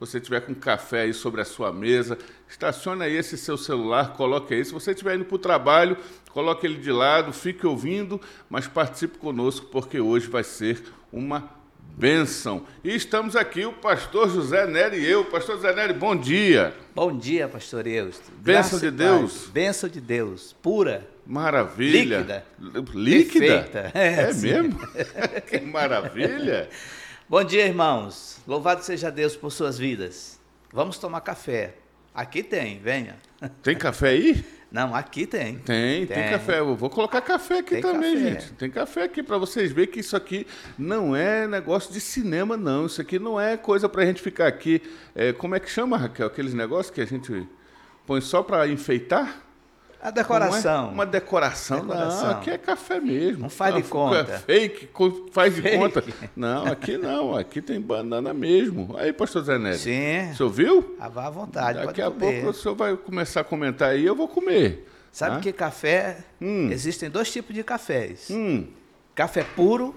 você tiver com café aí sobre a sua mesa, estacione aí esse seu celular, coloque aí. Se você estiver indo para o trabalho, coloque ele de lado, fique ouvindo, mas participe conosco, porque hoje vai ser uma bênção. E estamos aqui, o pastor José Nery e eu. Pastor José Nery, bom dia. Bom dia, pastor Eusto. Bênção de Deus. Bênção de Deus, pura. Maravilha. Líquida. Líquida? Perfeita. É, É, sim. mesmo? que maravilha. Bom dia, irmãos. Louvado seja Deus por suas vidas. Vamos tomar café. Aqui tem, venha. Tem café aí? Não, aqui tem. Tem, tem, Tem. café. Eu vou colocar café aqui Tem também, café. gente. Tem café aqui para vocês verem que isso aqui não é negócio de cinema, não. Isso aqui não é coisa para a gente ficar aqui. é, como é que chama, Raquel? Aqueles negócios que a gente põe só para enfeitar? A decoração. É uma decoração. Decoração. Não, aqui é café mesmo. Não faz de conta. É fake, faz de Fake. conta. Não, aqui não. Aqui tem banana mesmo. Aí, pastor Zé. Sim. O senhor viu? Ah, vá à vontade, Daqui a comer. pouco o senhor vai começar a comentar aí, eu vou comer. Sabe Tá? que café, Hum. existem dois tipos de cafés. Hum, Café puro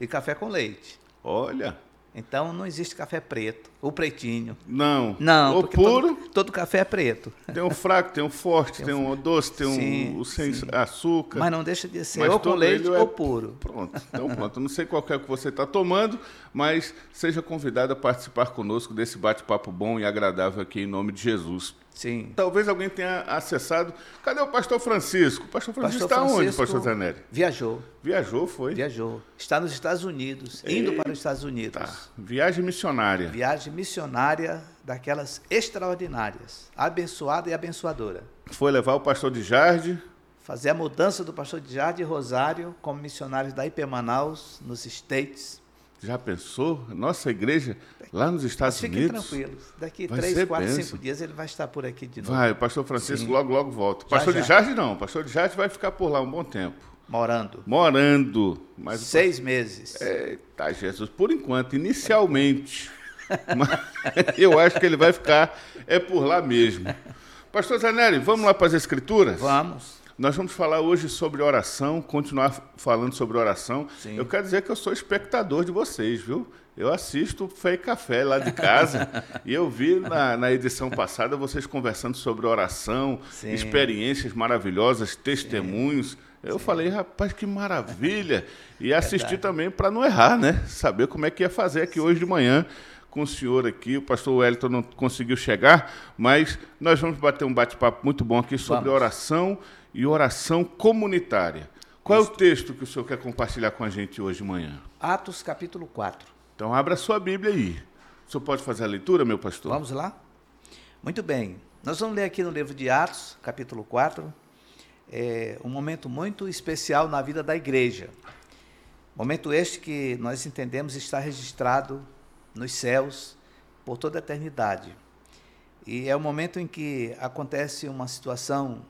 e café com leite. olha. Então não existe café preto, ou pretinho. Não. Não, O porque puro, Todo, todo café é preto. tem um fraco, tem um forte, tem um doce, tem um Sim, o sem sim. açúcar. Mas não deixa de ser Mas ou com leite é- ou puro. Pronto, então pronto. Não sei qual é o que você está tomando, mas seja convidado a participar conosco desse bate-papo bom e agradável aqui em nome de Jesus. Sim. Talvez alguém tenha acessado. Cadê o pastor Francisco? O pastor Francisco está onde, pastor Zanelli? Viajou, Viajou, foi? viajou. Está nos Estados Unidos, indo para os Estados Unidos. Tá. Viagem missionária. Viagem missionária daquelas extraordinárias, abençoada e abençoadora. Foi levar o pastor de Jardim. Fazer a mudança do pastor de Jardim e Rosário como missionários da IP Manaus, nos States. Já pensou? Nossa igreja lá nos Mas Estados fiquem Unidos. tranquilos. Daqui Vai três, quatro, bênção. cinco dias ele vai estar por aqui de novo. Vai, o pastor Francisco Sim. logo, logo volta. Já, Pastor de já. Jardim não. Pastor de Jardim vai ficar por lá um bom tempo. Morando. Morando. Mas o Seis meses. Eita, Jesus, por enquanto, inicialmente. Mas eu acho que ele vai ficar é por lá mesmo. Pastor Zanelli, vamos lá para as escrituras? Vamos. Nós vamos falar hoje sobre oração, continuar falando sobre oração. Sim. Eu quero dizer que eu sou espectador de vocês, viu? Eu assisto Fé e Café lá de casa e eu vi na, na edição passada vocês conversando sobre oração, Sim. experiências maravilhosas, testemunhos. Eu falei, rapaz, que maravilha! E assisti também para não errar, né? Saber como é que ia fazer aqui hoje de manhã com o senhor aqui. O pastor Wellington não conseguiu chegar, mas nós vamos bater um bate-papo muito bom aqui sobre Vamos. oração e oração comunitária. Qual é o texto que o senhor quer compartilhar com a gente hoje de manhã? Atos capítulo 4. Então, abra a sua Bíblia aí. O senhor pode fazer a leitura, meu pastor? Vamos lá? Muito bem. Nós vamos ler aqui no livro de Atos, capítulo 4, é um momento muito especial na vida da igreja. Momento este que nós entendemos está registrado nos céus por toda a eternidade. E é o momento em que acontece uma situação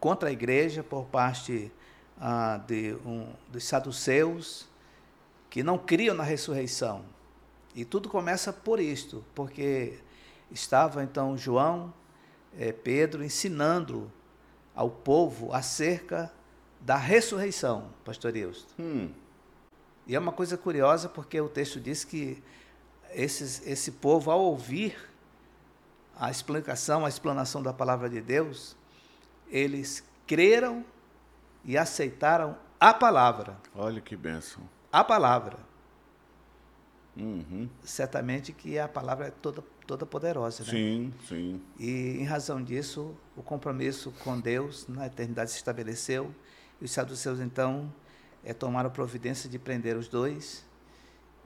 contra a igreja por parte ah, de um, dos saduceus que não criam na ressurreição. E tudo começa por isto, porque estava então João, eh, Pedro, ensinando ao povo acerca da ressurreição, pastor Eusto. Hum, E é uma coisa curiosa, porque o texto diz que esses, esse povo, ao ouvir a explicação, a explanação da palavra de Deus, eles creram e aceitaram a palavra. olha que bênção. A palavra. Uhum. Certamente que a palavra é toda, toda poderosa. Né? Sim, sim. E, em razão disso, o compromisso com Deus na eternidade se estabeleceu. E os saduceus, então, é, tomaram providência de prender os dois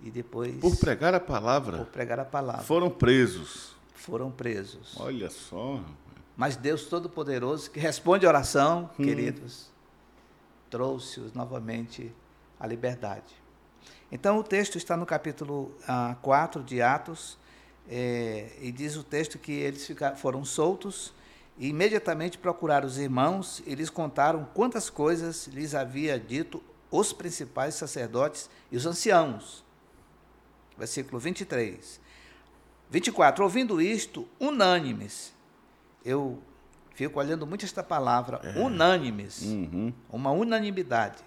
e depois, Por pregar a palavra, por pregar a palavra, foram presos. foram presos. Olha só. Mas Deus Todo-Poderoso, que responde a oração, Hum. queridos, trouxe-os novamente à liberdade. Então, o texto está no capítulo ah, 4 de Atos, eh, e diz o texto que eles ficaram, foram soltos e imediatamente procuraram os irmãos e lhes contaram quantas coisas lhes havia dito os principais sacerdotes e os anciãos. Versículo 23. 24. Ouvindo isto, unânimes. Eu fico olhando muito esta palavra, unânimes, Uhum. uma unanimidade.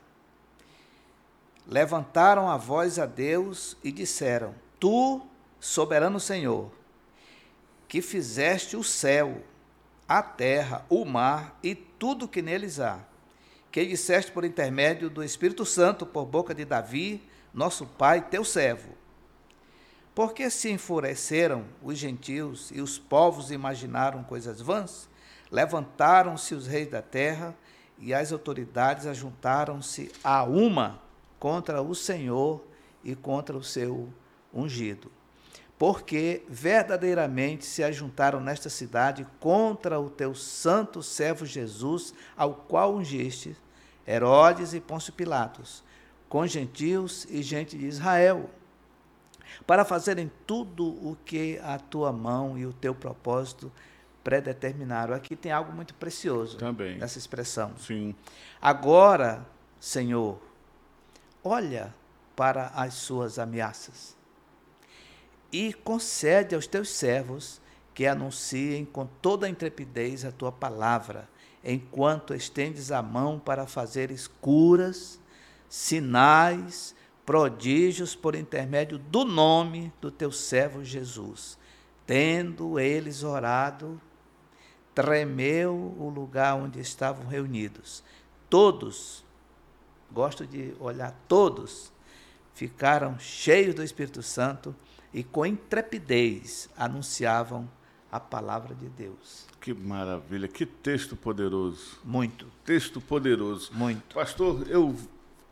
Levantaram a voz a Deus e disseram: Tu soberano Senhor, que fizeste o céu, a terra, o mar e tudo que neles há, que disseste por intermédio do Espírito Santo por boca de Davi, nosso pai, teu servo. Porque se enfureceram os gentios e os povos imaginaram coisas vãs? Levantaram-se os reis da terra e as autoridades ajuntaram-se a uma contra o Senhor e contra o seu ungido. Porque verdadeiramente se ajuntaram nesta cidade contra o teu santo servo Jesus, ao qual ungiste Herodes e Pôncio Pilatos, com gentios e gente de Israel, para fazerem tudo o que a tua mão e o teu propósito predeterminaram. Aqui tem algo muito precioso Também. nessa expressão. Sim. Agora, Senhor, olha para as suas ameaças e concede aos teus servos que anunciem com toda a intrepidez a tua palavra, enquanto estendes a mão para fazeres curas, sinais, prodígios por intermédio do nome do teu servo Jesus. Tendo eles orado, tremeu o lugar onde estavam reunidos. Todos, gosto de olhar, todos ficaram cheios do Espírito Santo e com intrepidez anunciavam a palavra de Deus. Que maravilha, que texto poderoso. Muito, Texto poderoso. muito. Pastor, eu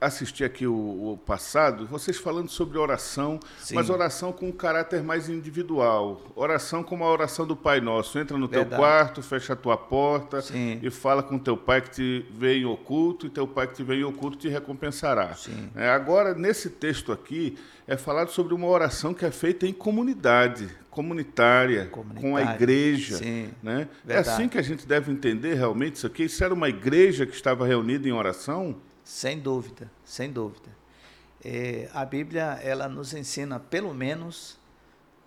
assisti aqui o, o passado, vocês falando sobre oração, Sim. mas oração com um caráter mais individual. Oração como a oração do Pai Nosso. Entra no teu Verdade. quarto, fecha a tua porta Sim. e fala com teu pai que te vê em oculto, e teu pai que te vê em oculto te recompensará. É, agora, nesse texto aqui, é falado sobre uma oração que é feita em comunidade, comunitária, com a igreja. Sim. Né? É assim que a gente deve entender realmente isso aqui. Isso era uma igreja que estava reunida em oração? Sem dúvida, sem dúvida. É, a Bíblia ela nos ensina pelo menos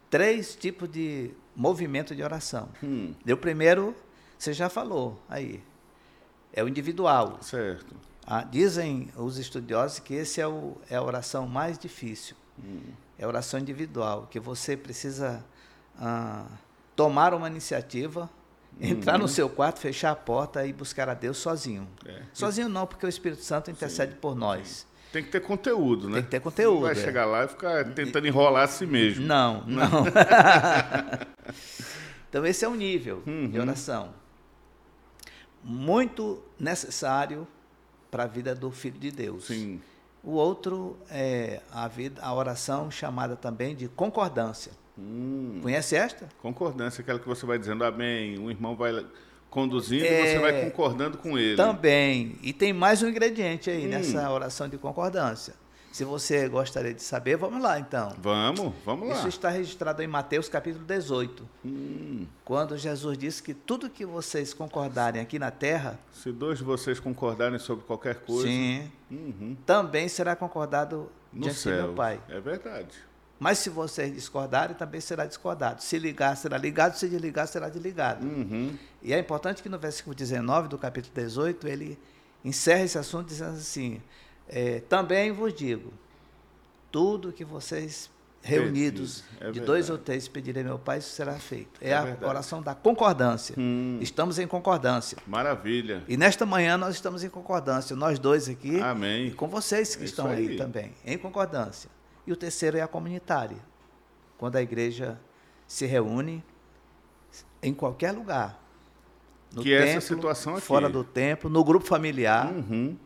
três tipos de movimento de oração. Hum, o primeiro, você já falou aí, é o individual. certo. Ah, dizem os estudiosos que esse é, o, é a oração mais difícil. É a oração individual, que você precisa ah, tomar uma iniciativa, entrar no seu quarto, fechar a porta e buscar a Deus sozinho. É. Sozinho não, porque o Espírito Santo intercede por nós. Tem que ter conteúdo, né? Tem que ter conteúdo, Não vai é. chegar lá e ficar tentando enrolar a si mesmo. Não, não. então esse é um nível de Uhum. oração muito necessário para a vida do Filho de Deus. Sim. O outro é a, vida, a oração chamada também de concordância. Hum, Conhece esta? concordância, aquela que você vai dizendo amém, um irmão vai conduzindo e É, você vai concordando com ele. Também. E tem mais um ingrediente aí Hum. nessa oração de concordância. Se você gostaria de saber, vamos lá então. Vamos, vamos lá. Isso está registrado em Mateus capítulo 18, Hum, quando Jesus disse que tudo que vocês concordarem aqui na terra, se dois de vocês concordarem sobre qualquer coisa, sim, uhum, também será concordado no diante céu. de meu Pai. É verdade. Mas se vocês discordarem, também será discordado. Se ligar, será ligado. Se desligar, será desligado. Uhum. E é importante que no versículo 19 do capítulo 18, ele encerra esse assunto dizendo assim: é, Também vos digo, tudo que vocês reunidos É de dois ou três pedirem meu Pai, isso será feito. É, É a verdade. oração da concordância. Hum, Estamos em concordância. maravilha. E nesta manhã nós estamos em concordância, nós dois aqui, Amém. e com vocês que É estão aí. aí. também, em concordância. E o terceiro é a comunitária, quando a igreja se reúne em qualquer lugar. No Que é essa templo, situação aqui. fora do templo, no grupo familiar, Uhum.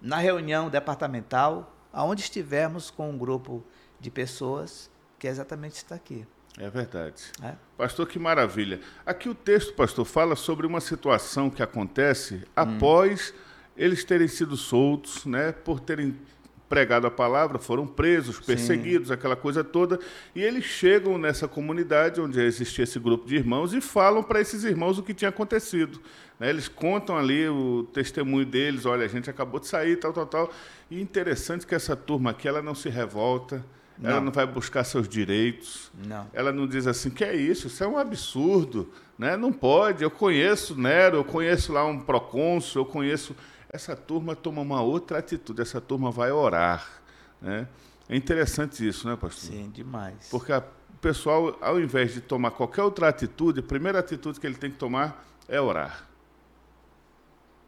na reunião departamental, aonde estivermos com um grupo de pessoas, que é exatamente está aqui. É verdade. né? Pastor, que maravilha. Aqui o texto, pastor, fala sobre uma situação que acontece Hum. após eles terem sido soltos, né, por terem pregado a palavra, foram presos, perseguidos, aquela coisa toda, e eles chegam nessa comunidade onde existia esse grupo de irmãos e falam para esses irmãos o que tinha acontecido. né? Eles contam ali o testemunho deles, olha, a gente acabou de sair, tal, tal, tal. E interessante que essa turma aqui, ela não se revolta, ela Não. não vai buscar seus direitos, Não. ela não diz assim, que é isso, isso é um absurdo, né? Não pode, eu conheço Nero, eu conheço lá um procônsul, eu conheço... Essa turma toma uma outra atitude, essa turma vai orar, né? É interessante isso, né, pastor? Sim, demais. Porque a pessoal, ao invés de tomar qualquer outra atitude, a primeira atitude que ele tem que tomar é orar.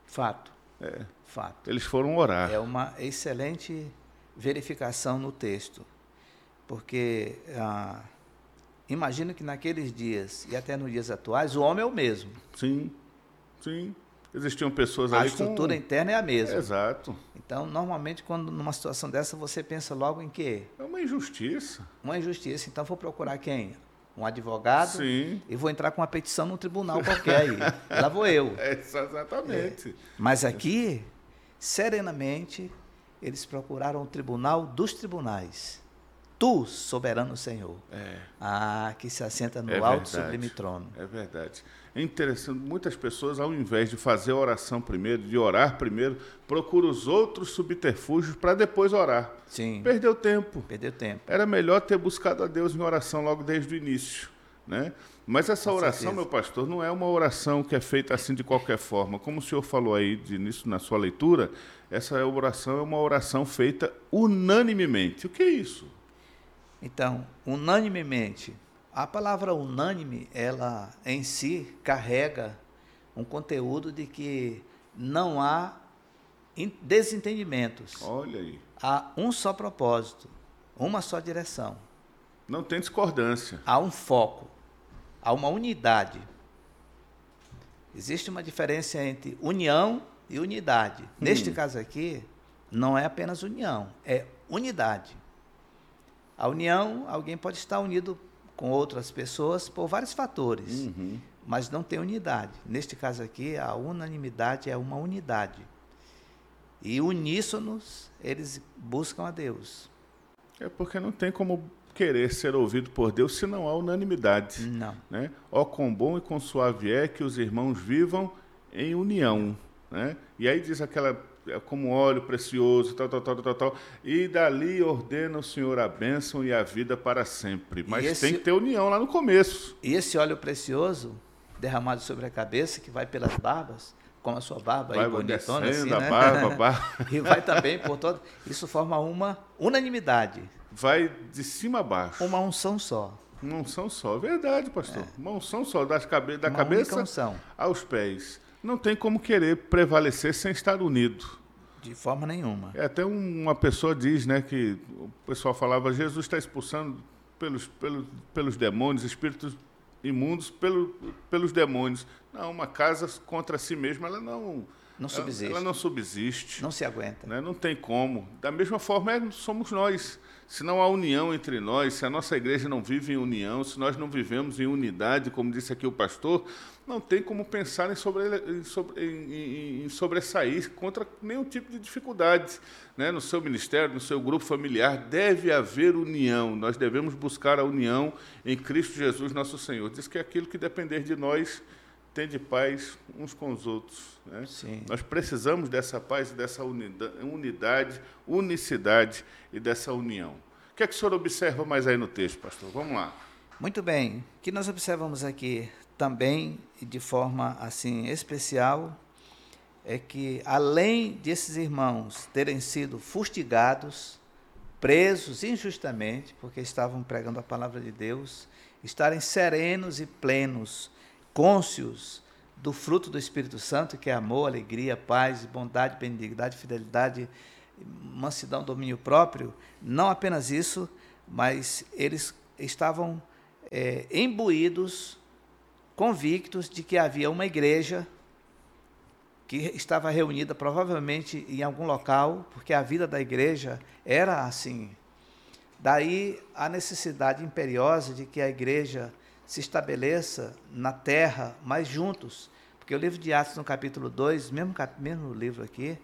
Fato. É. Fato. Eles foram orar. É uma excelente verificação no texto. Porque ah, imagino que naqueles dias e até nos dias atuais, o homem é o mesmo. Sim, sim. Existiam pessoas A ali estrutura com... interna é a mesma. Exato. Então, normalmente, quando numa situação dessa, você pensa logo em quê? É uma injustiça. Uma injustiça. Então, vou procurar quem? Um advogado Sim. e vou entrar com uma petição no tribunal qualquer aí. Lá vou eu. É, exatamente. Mas aqui, serenamente, eles procuraram o tribunal dos tribunais. Tu, soberano Senhor. É. Ah, que se assenta no É alto verdade. sublime trono. É verdade. É interessante, muitas pessoas, ao invés de fazer a oração primeiro, de orar primeiro, procuram os outros subterfúgios para depois orar. Sim, Perdeu tempo. perdeu tempo. Era melhor ter buscado a Deus em oração logo desde o início. Né? Mas essa Com oração, certeza. meu pastor, não é uma oração que é feita assim de qualquer forma. Como o senhor falou aí de início na sua leitura, essa oração é uma oração feita unanimemente. O que é isso? Então, unanimemente, a palavra unânime, ela em si carrega um conteúdo de que não há desentendimentos. Olha aí. Há um só propósito, uma só direção. Não tem discordância. Há um foco, há uma unidade. Existe uma diferença entre união e unidade. Neste caso aqui, não é apenas união, é unidade. A união, alguém pode estar unido com outras pessoas por vários fatores, Uhum. mas não tem unidade. Neste caso aqui, a unanimidade é uma unidade. E uníssonos, eles buscam a Deus. É porque não tem como querer ser ouvido por Deus se não há unanimidade. Não. Né? Ó, quão bom e quão suave é que os irmãos vivam em união. Né? E aí diz aquela, como óleo precioso, tal, tal, tal, tal, tal. E dali ordena o Senhor a bênção e a vida para sempre. Mas esse- tem que ter união lá no começo. E esse óleo precioso derramado sobre a cabeça, que vai pelas barbas, como a sua barba Vai aí bonitona assim, né? a barba, barba. e vai também por todo. Isso forma uma unanimidade, Vai de cima a baixo. uma unção só. Uma unção só. Verdade, pastor. Uma unção só, das cabe da uma cabeça aos pés. Não tem como querer prevalecer sem estar unido. de forma nenhuma. É, até um- uma pessoa diz, né, que o pessoal falava, Jesus está expulsando pelos, pelos, pelos demônios, espíritos imundos pelo, pelos demônios. Não, uma casa contra si mesma, ela não, Não ela, subsiste, ela não subsiste. não se aguenta. Né? Não tem como. Da mesma forma, é, somos nós. Se não há união entre nós, se a nossa igreja não vive em união, se nós não vivemos em unidade, como disse aqui o pastor, não tem como pensar em, sobre, em, sobre, em- em sobressair contra nenhum tipo de dificuldade. Né? No seu ministério, no seu grupo familiar, deve haver união. Nós devemos buscar a união em Cristo Jesus, nosso Senhor. Diz que é aquilo que depender de nós, tem de paz uns com os outros. Né? Sim. Nós precisamos dessa paz dessa unida- unidade, unicidade e dessa união. O que é que o senhor observa mais aí no texto, pastor? Vamos lá. Muito bem. O que nós observamos aqui também, de forma assim especial, é que além desses irmãos terem sido fustigados, presos injustamente, porque estavam pregando a palavra de Deus, estarem serenos e plenos, cônscios do fruto do Espírito Santo, que é amor, alegria, paz, bondade, benignidade, fidelidade, mansidão, domínio próprio, não apenas isso, mas eles estavam eh, imbuídos, convictos de que havia uma igreja que estava reunida provavelmente em algum local, porque a vida da igreja era assim. Daí a necessidade imperiosa de que a igreja se estabeleça na terra, mas juntos. Porque o livro de Atos, no capítulo 2, mesmo, cap- mesmo livro aqui,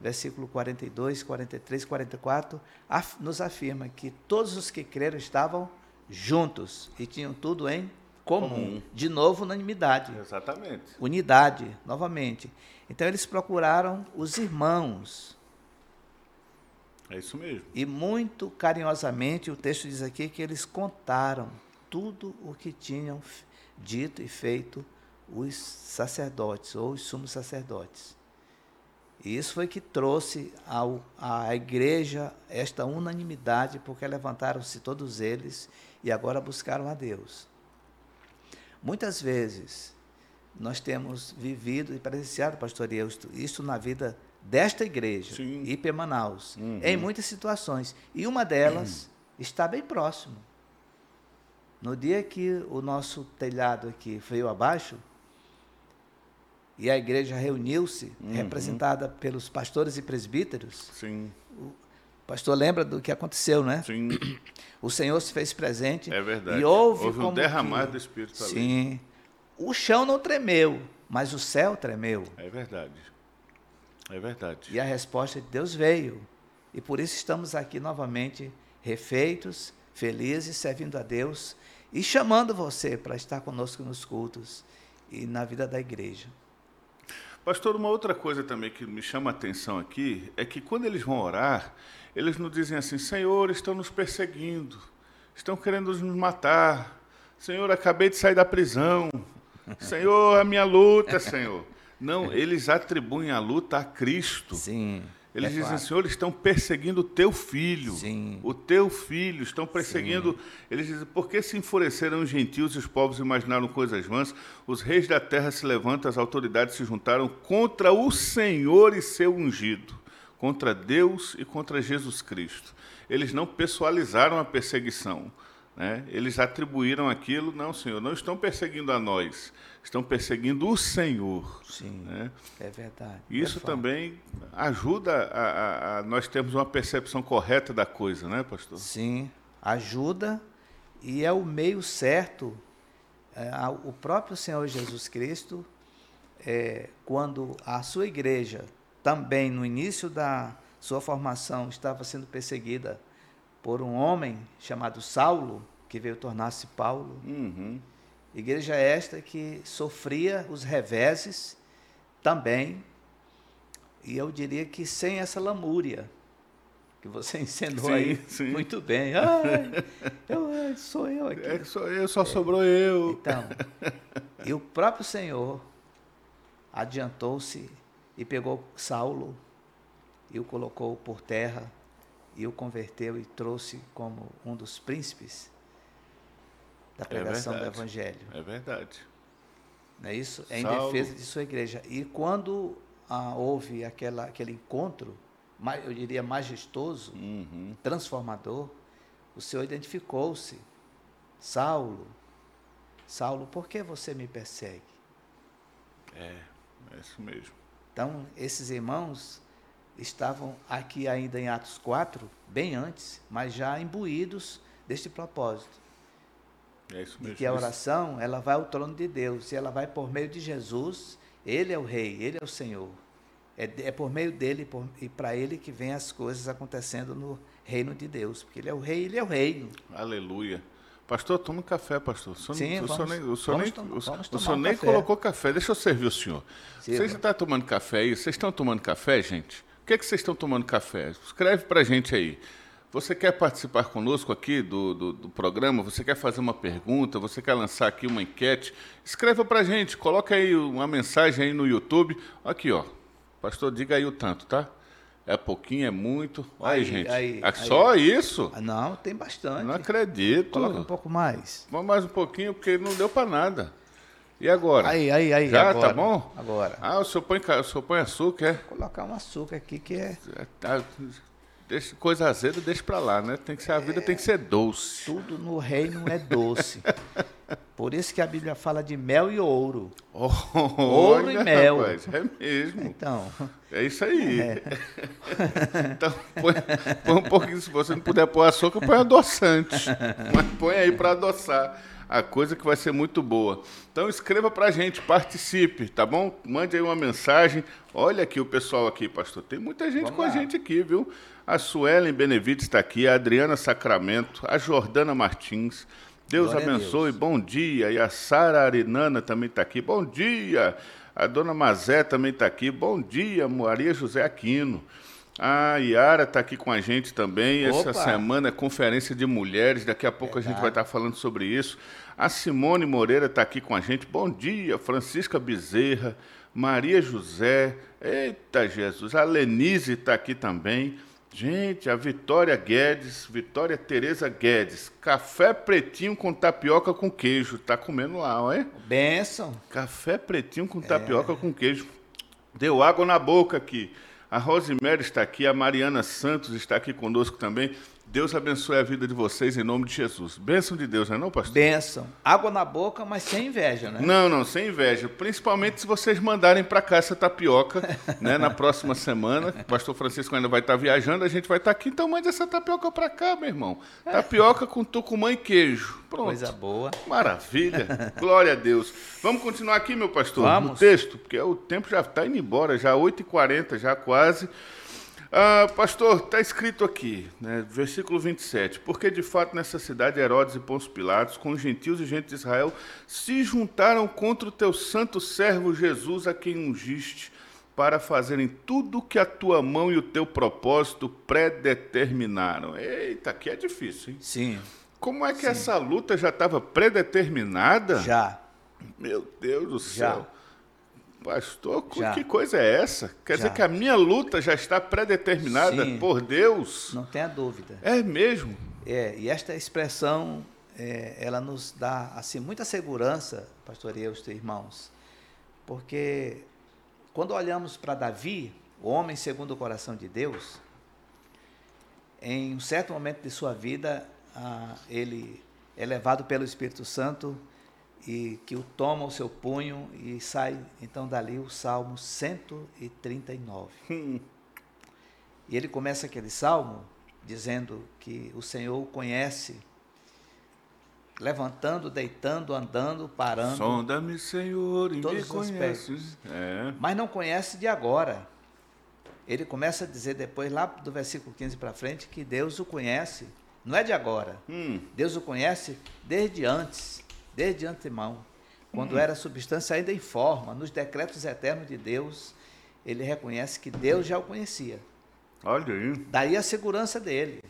versículo 42, 43, 44, af- nos afirma que todos os que creram estavam juntos e tinham tudo em comum. Comum. De novo, unanimidade Exatamente. unidade, novamente. Então eles procuraram os irmãos É isso mesmo. e muito carinhosamente o texto diz aqui que eles contaram tudo o que tinham dito e feito os sacerdotes ou os sumos sacerdotes. E isso foi que trouxe ao, à igreja esta unanimidade, porque levantaram-se todos eles e agora buscaram a Deus. Muitas vezes nós temos vivido e presenciado, pastor Eusto, isso na vida desta igreja, Sim. IP Manaus, uhum. em muitas situações. E uma delas uhum. está bem próximo. No dia que o nosso telhado aqui veio abaixo, e a igreja reuniu-se, uhum. representada pelos pastores e presbíteros. Sim. O pastor lembra do que aconteceu, né? Sim. O Senhor se fez presente. É verdade. E houve, houve um derramar que, do Espírito ali. Sim. O chão não tremeu, mas o céu tremeu. É verdade. É verdade. E a resposta de Deus veio. E por isso estamos aqui novamente refeitos, felizes, servindo a Deus e chamando você para estar conosco nos cultos e na vida da igreja. Pastor, uma outra coisa também que me chama a atenção aqui é que quando eles vão orar, eles não dizem assim: Senhor, estão nos perseguindo, estão querendo nos matar. Senhor, acabei de sair da prisão. Senhor, a minha luta, Senhor. Não, eles atribuem a luta a Cristo. Sim. Eles é dizem, claro. Senhor, eles estão perseguindo o teu filho. Sim. O teu filho. Estão perseguindo. Sim. Eles dizem, por que se enfureceram os gentios e os povos imaginaram coisas vãs? Os reis da terra se levantam, as autoridades se juntaram contra o Senhor e seu ungido, contra Deus e contra Jesus Cristo. Eles não pessoalizaram a perseguição. Né? Eles atribuíram aquilo, não, Senhor, não estão perseguindo a nós, estão perseguindo o Senhor. Sim, né? é verdade. Isso é também ajuda a, a, a, nós termos uma percepção correta da coisa, né, pastor? Sim, ajuda e é o meio certo. É, o próprio Senhor Jesus Cristo, é, quando a sua igreja, também no início da sua formação, estava sendo perseguida por um homem chamado Saulo, que veio tornar-se Paulo. Uhum. Igreja esta que sofria os reveses também, e eu diria que sem essa lamúria, que você ensinou sim, aí sim. muito bem. Ai, eu, sou eu aqui. É, sou eu, só sobrou eu. Então, e o próprio Senhor adiantou-se e pegou Saulo e o colocou por terra e o converteu e trouxe como um dos príncipes da é pregação é do Evangelho. É verdade. Não é isso? É em defesa de sua igreja. E quando ah, houve aquela, aquele encontro, eu diria majestoso, uhum. transformador, o Senhor identificou-se. Saulo, Saulo, por que você me persegue? É, é isso mesmo. Então, esses irmãos estavam aqui ainda em Atos 4, bem antes, mas já imbuídos deste propósito. É isso mesmo. E que a oração, ela vai ao trono de Deus, e ela vai por meio de Jesus, ele é o rei, ele é o Senhor. É, é por meio dele por, e para ele que vem as coisas acontecendo no reino de Deus, porque ele é o rei, ele é o reino. Aleluia. Pastor, toma um café, pastor. O senhor, Sim, o nem, o senhor nem, o, o senhor nem colocou café. Deixa eu servir o senhor. Sim, Vocês estão tomando café aí? Vocês estão tomando café, gente? O que, é que vocês estão tomando café? Escreve para a gente aí. Você quer participar conosco aqui do, do, do, programa? Você quer fazer uma pergunta? Você quer lançar aqui uma enquete? Escreva para a gente, coloca aí uma mensagem aí no YouTube. Aqui, ó. Pastor, diga aí o tanto, tá? É pouquinho, é muito. Olha aí, gente. Aí, é só aí. isso? Ah, não, tem bastante. Não acredito. Coloca um pouco mais. Vamos mais um pouquinho, porque não deu para nada. E agora? Aí, aí, aí. Já, tá agora, tá bom? Agora. Ah, o senhor põe, o senhor põe açúcar, é? Vou colocar um açúcar aqui que é... deixa, coisa azeda, deixa pra lá, né? Tem que ser, a vida é, tem que ser doce. Tudo no reino é doce. Por isso que a Bíblia fala de mel e ouro. Oh, ouro olha, e mel. Rapaz, é mesmo. Então. É isso aí. É. então, põe, põe um pouquinho, se você não puder pôr açúcar, põe adoçante. Mas põe aí para adoçar a coisa que vai ser muito boa. Então escreva para a gente, participe, tá bom? Mande aí uma mensagem. Olha aqui o pessoal aqui, pastor. Tem muita gente Vamos com lá. a gente aqui, viu? A Suelen Benevides está aqui, a Adriana Sacramento, a Jordana Martins. Deus Glória abençoe, Deus. bom dia. E a Sara Arinana também está aqui, bom dia. A dona Mazé também está aqui, bom dia, Maria José Aquino. A Yara está aqui com a gente também. Opa. Essa semana é conferência de mulheres. Daqui a pouco a gente vai estar falando sobre isso. A Simone Moreira está aqui com a gente. Bom dia. Francisca Bezerra, Maria José. Eita Jesus. A Lenise está aqui também. Gente, a Vitória Guedes, Vitória Tereza Guedes, café pretinho com tapioca com queijo. Tá comendo lá, ó, é? Benção. Café pretinho com tapioca com queijo. Deu água na boca aqui. A Rosemary está aqui, a Mariana Santos está aqui conosco também. Deus abençoe a vida de vocês em nome de Jesus. Bênção de Deus, não é não, pastor? Benção. Água na boca, mas sem inveja, né? Não, não, sem inveja. Principalmente se vocês mandarem para cá essa tapioca, né, na próxima semana. O pastor Francisco ainda vai estar viajando, a gente vai estar aqui, então mande essa tapioca para cá, meu irmão. Tapioca com tucumã e queijo. Pronto. Coisa boa. Maravilha. Glória a Deus. Vamos continuar aqui, meu pastor, Vamos. no texto, porque o tempo já está indo embora, já 8h40, já quase. Ah, pastor, está escrito aqui, né, versículo 27, porque de fato nessa cidade Herodes e Pôncio Pilatos, com os gentios e gente de Israel, se juntaram contra o teu santo servo Jesus, a quem ungiste, para fazerem tudo o que a tua mão e o teu propósito predeterminaram. Eita, aqui é difícil, hein? Sim, Como é que essa luta já estava predeterminada? já. Meu Deus do Já. céu. Pastor, Já. que coisa é essa? Quer Já. dizer que a minha luta já está predeterminada Sim. por Deus? Não tenha dúvida. É mesmo? É, e esta expressão, é, ela nos dá assim muita segurança, pastor e os irmãos, porque quando olhamos para Davi, o homem segundo o coração de Deus, em um certo momento de sua vida, ah, ele é levado pelo Espírito Santo e que o toma ao seu punho e sai então dali o Salmo 139. Hum, E ele começa aquele salmo dizendo que o Senhor o conhece, levantando, deitando, andando, parando, Sonda-me, Senhor, e me Todos os conhece. aspectos. É. mas não conhece de agora. Ele começa a dizer depois, lá do versículo 15 para frente, que Deus o conhece, não é de agora. Hum, Deus o conhece desde antes, desde antemão, quando era substância ainda em forma, nos decretos eternos de Deus, ele reconhece que Deus já o conhecia. olha aí. Daí a segurança dele.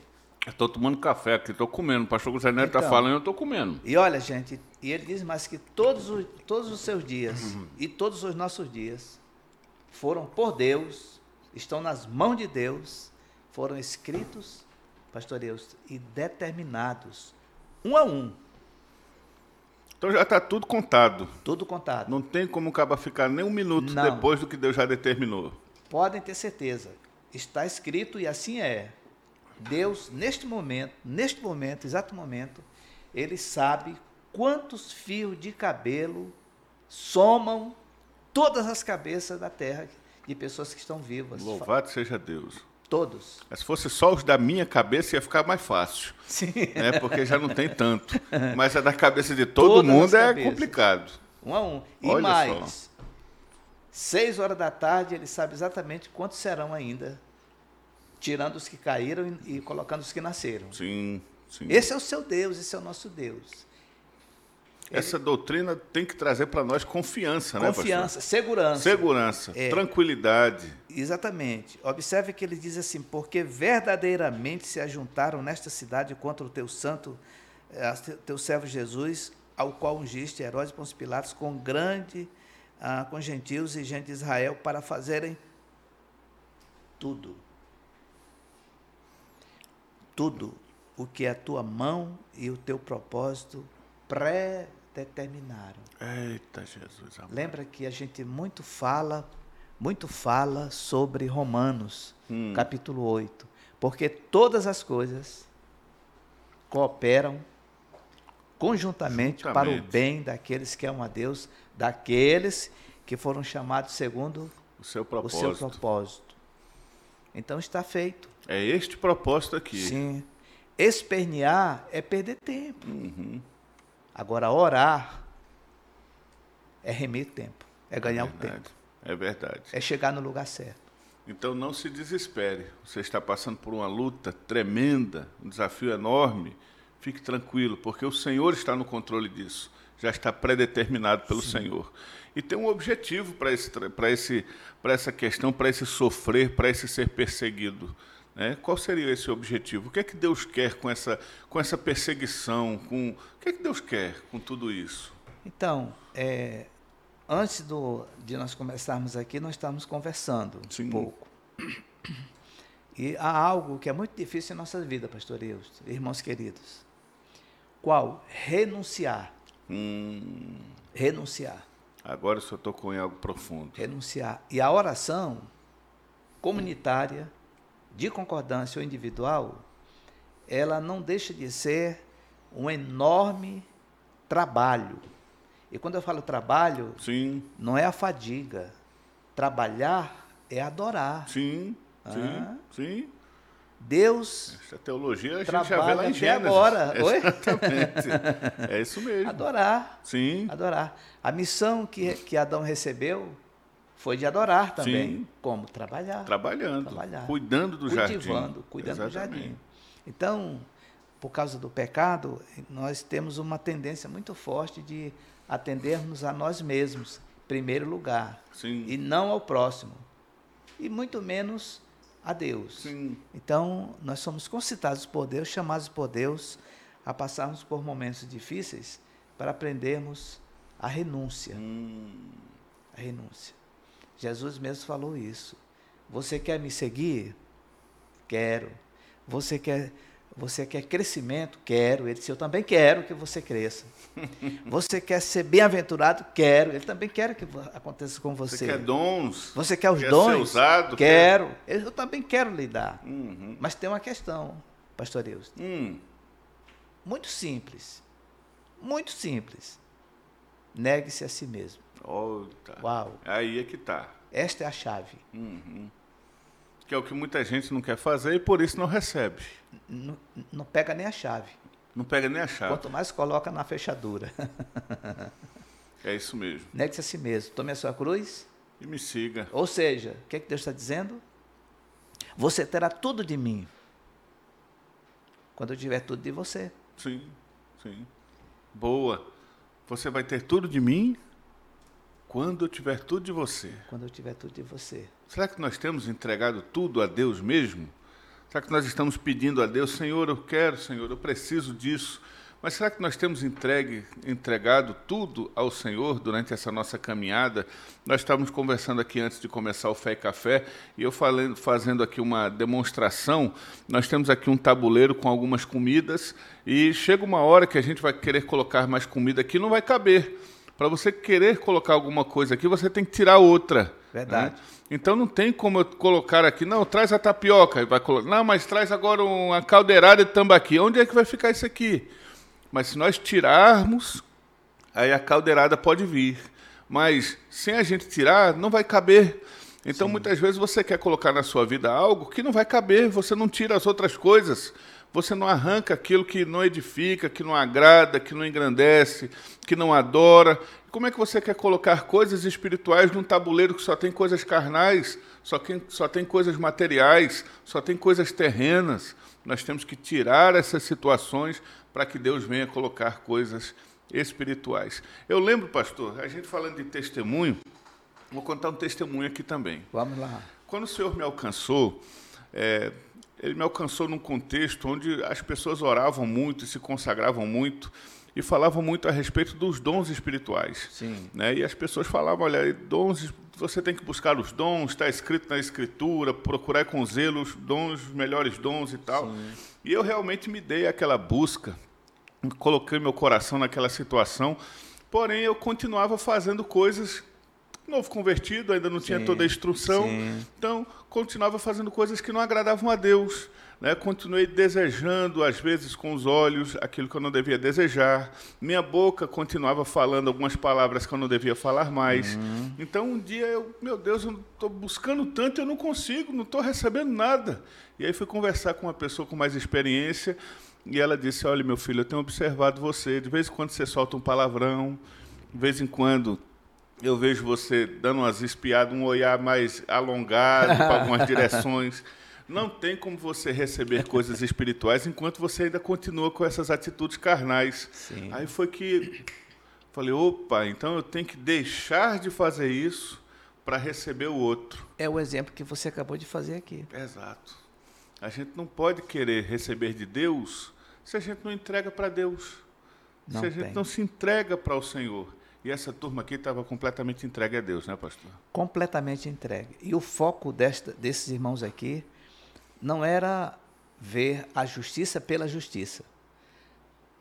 Estou tomando café aqui, estou comendo. O pastor José Neto está Então. falando, eu estou comendo. E olha, gente, e ele diz mais que todos os, todos os seus dias e todos os nossos dias foram por Deus, estão nas mãos de Deus, foram escritos, pastor Deus, e determinados, um a um, Então já está tudo contado. tudo contado. Não tem como acabar ficar nem um minuto Não. depois do que Deus já determinou. Podem ter certeza, está escrito e assim é. Deus, neste momento, neste momento, exato momento, ele sabe quantos fios de cabelo somam todas as cabeças da terra de pessoas que estão vivas. Louvado seja Deus. Todos. Mas Se fosse só os da minha cabeça, ia ficar mais fácil. Sim. né? Porque já não tem tanto. Mas a da cabeça de todo Todas mundo é cabeças. complicado. Um a um. E Olha mais, seis horas da tarde, ele sabe exatamente quantos serão ainda, tirando os que caíram e, e colocando os que nasceram. Sim, sim. Esse é o seu Deus, esse é o nosso Deus. Essa doutrina tem que trazer para nós confiança, né, Confiança, segurança. Segurança, É. tranquilidade. Exatamente. Observe que ele diz assim: porque verdadeiramente se ajuntaram nesta cidade contra o teu santo, eh, teu servo Jesus, ao qual ungiste Herodes e Pôncio Pilatos com grande, ah, com gentios e gente de Israel, para fazerem tudo. Tudo o que a tua mão e o teu propósito predeterminaram. Eita, Jesus. amado. Lembra que a gente muito fala, muito fala sobre Romanos, Hum. capítulo 8. Porque todas as coisas cooperam conjuntamente, para o bem daqueles que amam a Deus, daqueles que foram chamados segundo O seu o propósito. seu propósito. Então está feito. É este propósito aqui. Sim. Espernear é perder tempo. Uhum. Agora, orar é remir tempo, é ganhar é o tempo, É verdade. é chegar no lugar certo. Então não se desespere. Você está passando por uma luta tremenda, um desafio enorme. Fique tranquilo, porque o Senhor está no controle disso. já está predeterminado pelo Sim. Senhor. E tem um objetivo para esse, esse, essa questão, para esse sofrer, para esse ser perseguido. Né? Qual seria esse objetivo? O que é que Deus quer com essa, com essa perseguição? Com, o que é que Deus quer com tudo isso? Então, é, antes do, de nós começarmos aqui, nós estávamos conversando Sim. um pouco. E há algo que é muito difícil em nossa vida, pastor Eus, irmãos queridos. Qual? Renunciar. Hum. Renunciar. Agora o senhor tocou em algo profundo. Renunciar. E a oração comunitária, de concordância ou individual, ela não deixa de ser um enorme trabalho. E quando eu falo trabalho, Sim. não é a fadiga. Trabalhar é adorar. Sim. Sim, sim. Deus. Essa teologia a gente já vê lá em Gênesis. agora. Oi? Exatamente. é isso mesmo. Adorar. Sim. Adorar. A missão que, que Adão recebeu foi de adorar também. Sim. Como? Trabalhar. Trabalhando. Trabalhar. Cuidando do Cultivando, jardim. Cuidando, cuidando do jardim. Então, por causa do pecado, nós temos uma tendência muito forte de atendermos a nós mesmos, em primeiro lugar. Sim. E não ao próximo. E muito menos a Deus. Sim. Então, nós somos concitados por Deus, chamados por Deus a passarmos por momentos difíceis para aprendermos a renúncia. Hum. A renúncia. Jesus mesmo falou isso. Você quer me seguir? Quero. Você quer você quer crescimento? Quero. Ele disse: Eu também quero que você cresça. Você quer ser bem-aventurado? Quero. Ele também quer que aconteça com você. Você quer dons? Você quer os quer dons? Ser usado? Quero. Quer... Eu também quero lhe dar. Uhum. Mas tem uma questão, pastor Deus. Hum. Muito simples. Muito simples. Negue-se a si mesmo. Oh, tá. Uau. Aí é que tá. Esta é a chave. Uhum que é o que muita gente não quer fazer e por isso não recebe. Não, não pega nem a chave. Não pega nem a chave. Quanto mais coloca na fechadura. é isso mesmo. Negue-se a si mesmo. Tome a sua cruz. E me siga. Ou seja, o que, é que Deus está dizendo? Você terá tudo de mim. Quando eu tiver tudo de você. Sim, sim. Boa. Você vai ter tudo de mim quando eu tiver tudo de você. Quando eu tiver tudo de você. Será que nós temos entregado tudo a Deus mesmo? Será que nós estamos pedindo a Deus, Senhor, eu quero, Senhor, eu preciso disso. Mas será que nós temos entregue, entregado tudo ao Senhor durante essa nossa caminhada? Nós estávamos conversando aqui antes de começar o Fé e Café e eu falando, fazendo aqui uma demonstração. Nós temos aqui um tabuleiro com algumas comidas e chega uma hora que a gente vai querer colocar mais comida aqui, não vai caber. Para você querer colocar alguma coisa aqui, você tem que tirar outra. Verdade. Né? Então não tem como eu colocar aqui, não, traz a tapioca. Vai colocar, não, mas traz agora uma caldeirada de tambaqui. Onde é que vai ficar isso aqui? Mas se nós tirarmos, aí a caldeirada pode vir. Mas sem a gente tirar, não vai caber. Então Sim. muitas vezes você quer colocar na sua vida algo que não vai caber, você não tira as outras coisas você não arranca aquilo que não edifica, que não agrada, que não engrandece, que não adora. Como é que você quer colocar coisas espirituais num tabuleiro que só tem coisas carnais, só tem, só tem coisas materiais, só tem coisas terrenas? Nós temos que tirar essas situações para que Deus venha colocar coisas espirituais. Eu lembro, pastor, a gente falando de testemunho, vou contar um testemunho aqui também. Vamos lá. Quando o Senhor me alcançou, é, ele me alcançou num contexto onde as pessoas oravam muito e se consagravam muito e falavam muito a respeito dos dons espirituais. Sim. Né? E as pessoas falavam, olha, dons, você tem que buscar os dons, está escrito na Escritura, procurar com zelo os dons, os melhores dons e tal. Sim. E eu realmente me dei aquela busca, coloquei meu coração naquela situação, porém eu continuava fazendo coisas novo convertido, ainda não sim, tinha toda a instrução. Sim. Então, continuava fazendo coisas que não agradavam a Deus. Né? Continuei desejando, às vezes com os olhos, aquilo que eu não devia desejar. Minha boca continuava falando algumas palavras que eu não devia falar mais. Uhum. Então, um dia, eu, meu Deus, eu estou buscando tanto, eu não consigo, não estou recebendo nada. E aí fui conversar com uma pessoa com mais experiência. E ela disse: Olha, meu filho, eu tenho observado você. De vez em quando você solta um palavrão, de vez em quando eu vejo você dando umas espiadas, um olhar mais alongado para algumas direções. Não tem como você receber coisas espirituais enquanto você ainda continua com essas atitudes carnais. Sim. Aí foi que Falei, opa, então eu tenho que deixar de fazer isso para receber o outro. É o exemplo que você acabou de fazer aqui. Exato. A gente não pode querer receber de Deus se a gente não entrega para Deus. Não se a gente tem. não se entrega para o Senhor. E essa turma aqui estava completamente entregue a Deus, né, pastor? completamente entregue. E o foco desta, desses irmãos aqui não era ver a justiça pela justiça,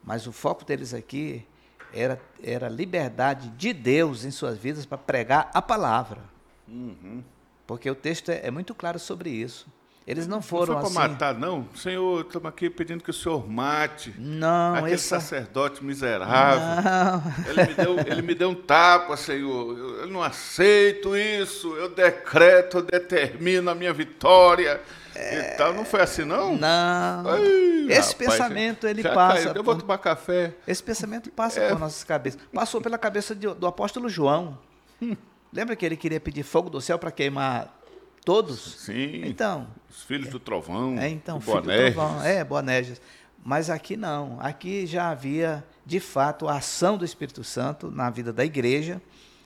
mas o foco deles aqui era, era a liberdade de Deus em suas vidas para pregar a palavra. Uhum. Porque o texto é, é muito claro sobre isso. Eles não Não foram foi assim. para matar, não? Senhor, estamos aqui pedindo que o Senhor mate Não, aquele essa. sacerdote miserável. Não. Ele me, deu, ele me deu um tapa, Senhor. Eu, eu não aceito isso. Eu decreto, eu determino a minha vitória. E tal. Não foi assim, não? Não. Ai, Esse rapaz, pensamento ele passa. caiu. Eu vou tomar café. Esse pensamento passa É. por nossas cabeças. Passou pela cabeça de- do apóstolo João. Lembra que ele queria pedir fogo do céu para queimar todos? Sim. Então, Os filhos do trovão. é, então, do filho do Bonerges. trovão, é, Boanerges. Mas aqui não. Aqui já havia, de fato, a ação do Espírito Santo na vida da igreja.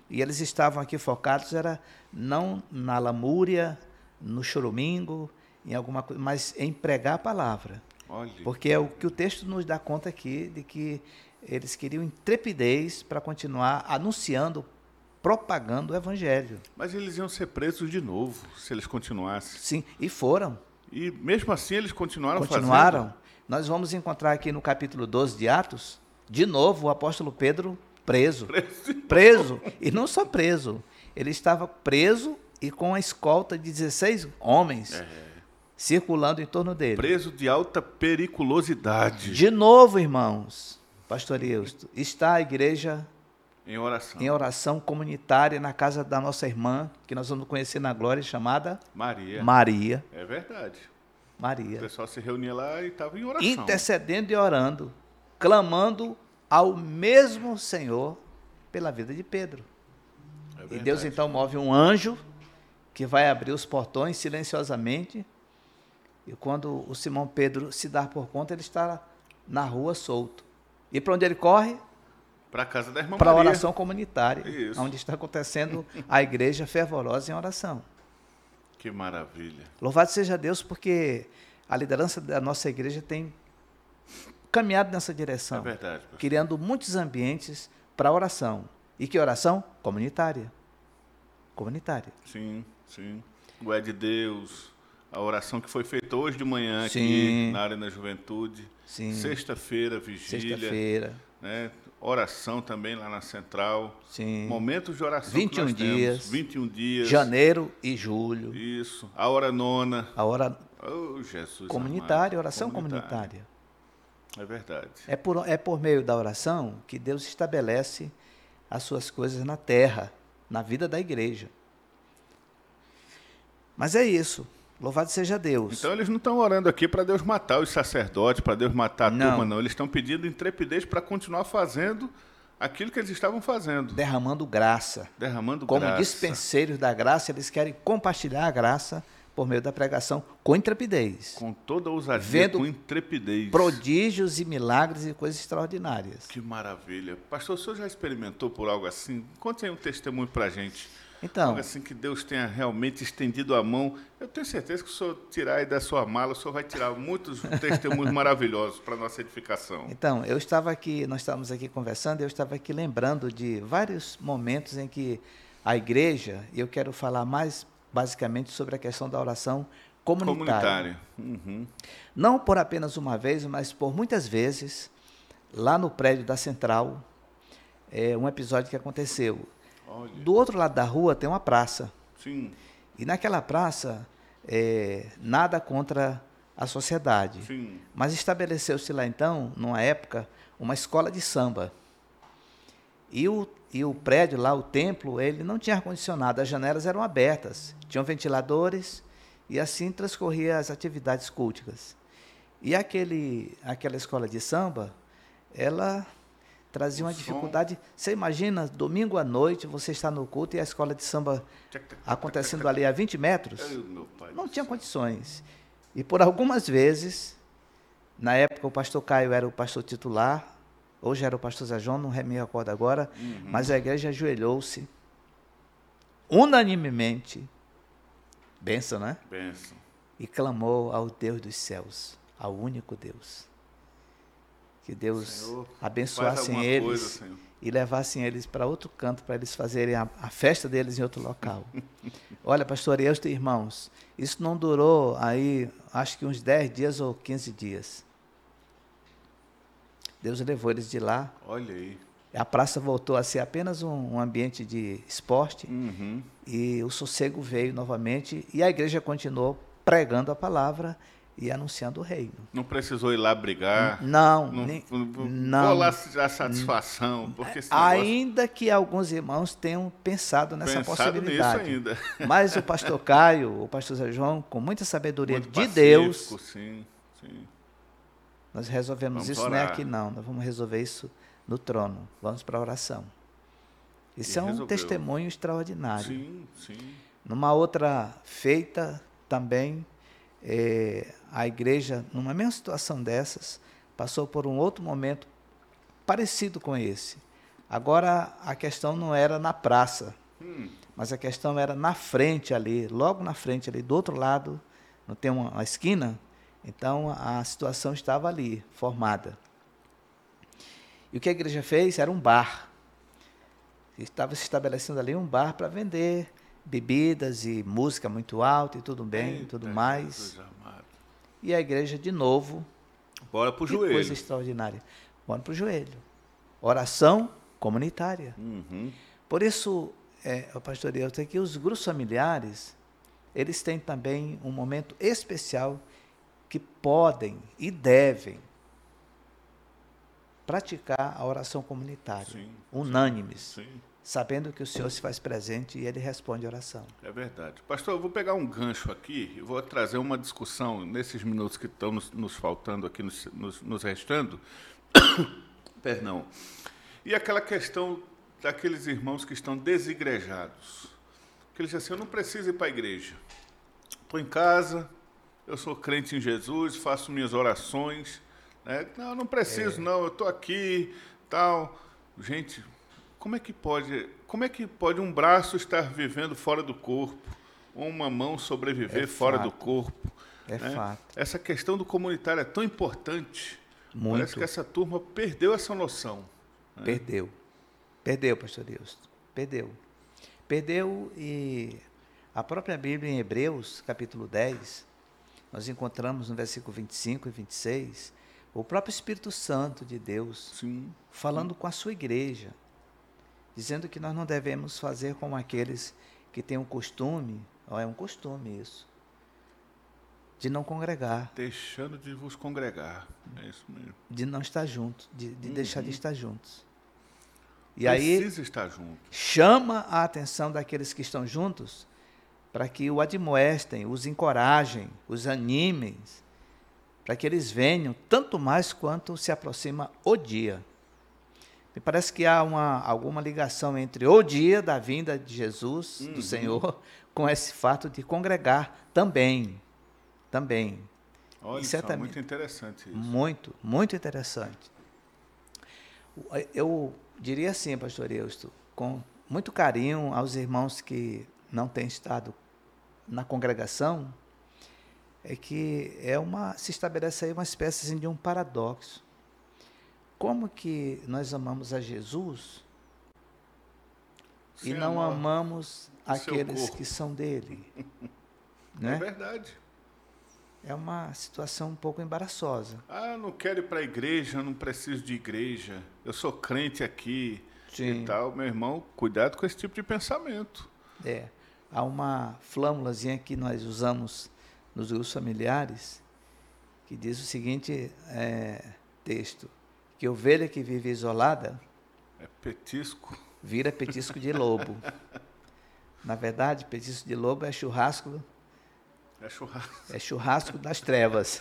E eles estavam aqui focados, era não na lamúria, no chorumingo, em alguma coisa, mas em pregar a palavra. Olha. Porque é o que o texto nos dá conta aqui, de que eles queriam intrepidez para continuar anunciando, propagando o evangelho. Mas eles iam ser presos de novo, se eles continuassem. Sim, e foram, E mesmo assim eles continuaram, continuaram. Nós vamos encontrar aqui no capítulo 12 de Atos, de novo, o apóstolo Pedro preso. Preso. E não só preso, ele estava preso e com a escolta de 16 homens circulando em torno dele. fazendo. Preso de alta periculosidade. De novo, irmãos, pastor Eusto, está a igreja Em oração. em oração comunitária na casa da nossa irmã, que nós vamos conhecer na glória, chamada Maria. Maria. É verdade. O Maria. pessoal se reunia lá e estava em oração. Intercedendo e orando, clamando ao mesmo Senhor pela vida de Pedro. É E. Deus então move um anjo que vai abrir os portões silenciosamente. E quando o Simão Pedro se dá por conta, ele está na rua solto. E para onde ele corre? Para a casa da irmã Para a oração comunitária, Isso. onde está acontecendo a igreja fervorosa em oração. Que maravilha. Louvado seja Deus, porque a liderança da nossa igreja tem caminhado nessa É direção, verdade. pastor. criando muitos ambientes para oração. E que oração? Comunitária. Comunitária. Sim, sim. O é de Deus. A oração que foi feita hoje de manhã aqui Sim. na área da juventude. Sim. Sexta-feira, vigília. Sexta-feira. Né? Oração também lá na central. Sim. Momentos de oração. que 21 nós temos. dias. 21 dias. Janeiro e julho. Isso. A hora nona. A hora Oh, Jesus. comunitária, amado. oração comunitária. É verdade. É por, é por meio da oração que Deus estabelece as suas coisas na terra, na vida da igreja. Mas é isso. Louvado seja Deus. Então eles não estão orando aqui para Deus matar os sacerdotes, para Deus matar a Não. turma, não. Eles estão pedindo intrepidez para continuar fazendo aquilo que eles estavam fazendo. derramando graça. Derramando Como graça. dispenseiros da graça, eles querem compartilhar a graça por meio da pregação com intrepidez. Com toda ousadia, Vendo com intrepidez. Prodígios e milagres e coisas extraordinárias. Que maravilha. Pastor, o senhor já experimentou por algo assim? Conte aí um testemunho para a gente. Então, assim que Deus tenha realmente estendido a mão. Eu tenho certeza que o senhor tirar aí da sua mala, o senhor vai tirar muitos testemunhos maravilhosos para nossa edificação. então, eu estava aqui, nós estávamos aqui conversando, eu estava aqui lembrando de vários momentos em que a igreja, e eu quero falar mais basicamente sobre a questão da oração comunitária. Comunitária. Uhum. Não por apenas uma vez, mas por muitas vezes, lá no prédio da Central, é um episódio que aconteceu. Olha. Do outro lado da rua tem uma praça. Sim, E naquela praça, é, nada contra a sociedade. sim. Mas estabeleceu-se lá então, numa época, uma escola de samba. E o, e o prédio lá, o templo, ele não tinha ar-condicionado, as janelas eram abertas, tinham ventiladores e assim transcorria as atividades culticas. E aquele, aquela escola de samba, ela trazia O uma som. dificuldade. Você imagina, domingo à noite, você está no culto e a escola de samba acontecendo ali a 20 metros? Não tinha condições. E por algumas vezes, na época o pastor Caio era o pastor titular, Hoje era o pastor Zé João, não me recordo agora, uhum. mas a igreja ajoelhou-se unanimemente, benção, né? Benção. E clamou ao Deus dos céus, ao único Deus. Que Deus Senhor, abençoasse eles coisa, e levassem eles para outro canto para eles fazerem a, a, festa deles em outro local. Olha, pastor e irmãos, isso não durou aí, acho que uns 10 dias ou 15 dias. Deus levou eles de lá. Olha aí. A praça voltou a ser apenas um, um ambiente de esporte uhum. e o sossego veio novamente e a igreja continuou pregando a palavra e anunciando o reino. Não precisou ir lá brigar? Não. Não, nem, não vou lá a satisfação. Porque ainda negócio... que alguns irmãos tenham pensado nessa pensado possibilidade. Nisso ainda. Mas o pastor Caio, o pastor Zé João, com muita sabedoria Muito de Deus, sim, sim. nós resolvemos vamos isso, orar. não é aqui não, nós vamos resolver isso no trono. Vamos para a oração. Isso e é um resolveu. testemunho extraordinário. Sim, sim. Numa outra feita também, é, a igreja, numa mesma situação dessas, passou por um outro momento parecido com esse. Agora a questão não era na praça, mas a questão era na frente ali, logo na frente ali, do outro lado, não tem uma, uma esquina, então a situação estava ali, formada. E o que a igreja fez era um bar. Estava se estabelecendo ali um bar para vender bebidas e música muito alta e tudo bem, Eita, tudo mais. E a igreja de novo. Bora para o joelho. Coisa extraordinária. Bora para o joelho. Oração comunitária. Uhum. Por isso, é, pastor tenho que os grupos familiares, eles têm também um momento especial que podem e devem praticar a oração comunitária, sim, unânimes, sim, sabendo que o Senhor se faz presente e ele responde a oração. É verdade. Pastor, eu vou pegar um gancho aqui e vou trazer uma discussão nesses minutos que estão nos, nos faltando aqui, nos, nos, nos restando. Perdão. E aquela questão daqueles irmãos que estão desigrejados. Que eles dizem assim, eu não preciso ir para a igreja. Estou em casa, eu sou crente em Jesus, faço minhas orações, né? Não, não preciso, é. não, eu estou aqui, tal. Gente, como é que pode, como é que pode um braço estar vivendo fora do corpo, ou uma mão sobreviver é fora do corpo? É né? fato. Essa questão do comunitário é tão importante. Muito. Parece que essa turma perdeu essa noção. Né? Perdeu. Perdeu, pastor Deus. Perdeu. Perdeu e a própria Bíblia em Hebreus, capítulo 10, nós encontramos no versículo 25 e 26, o próprio Espírito Santo de Deus Sim. falando com a sua igreja, dizendo que nós não devemos fazer como aqueles que têm um costume, ó, é um costume isso, de não congregar. Deixando de vos congregar, é isso mesmo. De não estar junto, de, de uhum. deixar de estar juntos. E Precisa aí estar junto. chama a atenção daqueles que estão juntos para que o admoestem, os encorajem, os animem, para que eles venham, tanto mais quanto se aproxima o dia. Me parece que há uma, alguma ligação entre o dia da vinda de Jesus, uhum. do Senhor, com esse fato de congregar também. Também. Olha, isso é muito interessante isso. Muito, muito interessante. Eu diria assim, pastor Eusto, com muito carinho aos irmãos que não têm estado na congregação, é que é uma se estabelece aí uma espécie assim, de um paradoxo. Como que nós amamos a Jesus e não amamos aqueles que são dele? né? É verdade. É uma situação um pouco embaraçosa. Ah, não quero ir para a igreja, não preciso de igreja. Eu sou crente aqui Sim. e tal. Meu irmão, cuidado com esse tipo de pensamento. É. Há uma flâmulazinha que nós usamos nos grupos familiares, que diz o seguinte é, texto, que ovelha que vive isolada é petisco. Vira petisco de lobo. Na verdade, petisco de lobo é churrasco É churrasco. É churrasco das trevas.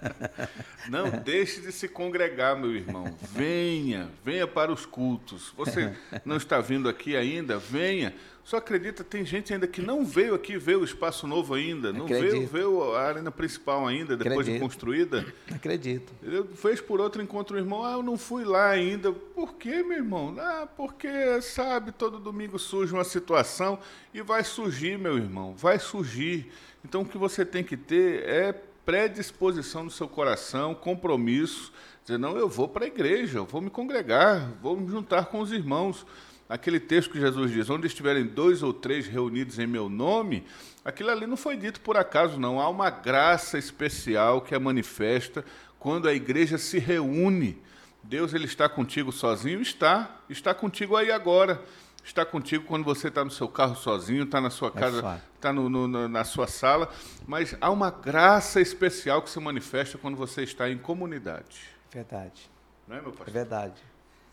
Não deixe de se congregar, meu irmão. Venha, venha para os cultos. Você não está vindo aqui ainda? Venha. Só acredita, tem gente ainda que não veio aqui ver o espaço novo ainda, não veio ver a arena principal ainda, depois Acredito. de construída. Acredito. Ele fez por outro encontro o irmão, ah, eu não fui lá ainda. Por quê, meu irmão? Ah, porque, sabe, todo domingo surge uma situação e vai surgir, meu irmão, vai surgir. Então o que você tem que ter é predisposição no seu coração, compromisso, dizer, não, eu vou para a igreja, eu vou me congregar, vou me juntar com os irmãos. Aquele texto que Jesus diz, onde estiverem dois ou três reunidos em meu nome, aquilo ali não foi dito por acaso, não. Há uma graça especial que é manifesta quando a igreja se reúne. Deus ele está contigo sozinho? Está. Está contigo aí agora está contigo quando você está no seu carro sozinho, está na sua é casa, está no, no, na sua sala, mas há uma graça especial que se manifesta quando você está em comunidade. Verdade. Não é, meu pastor? É verdade.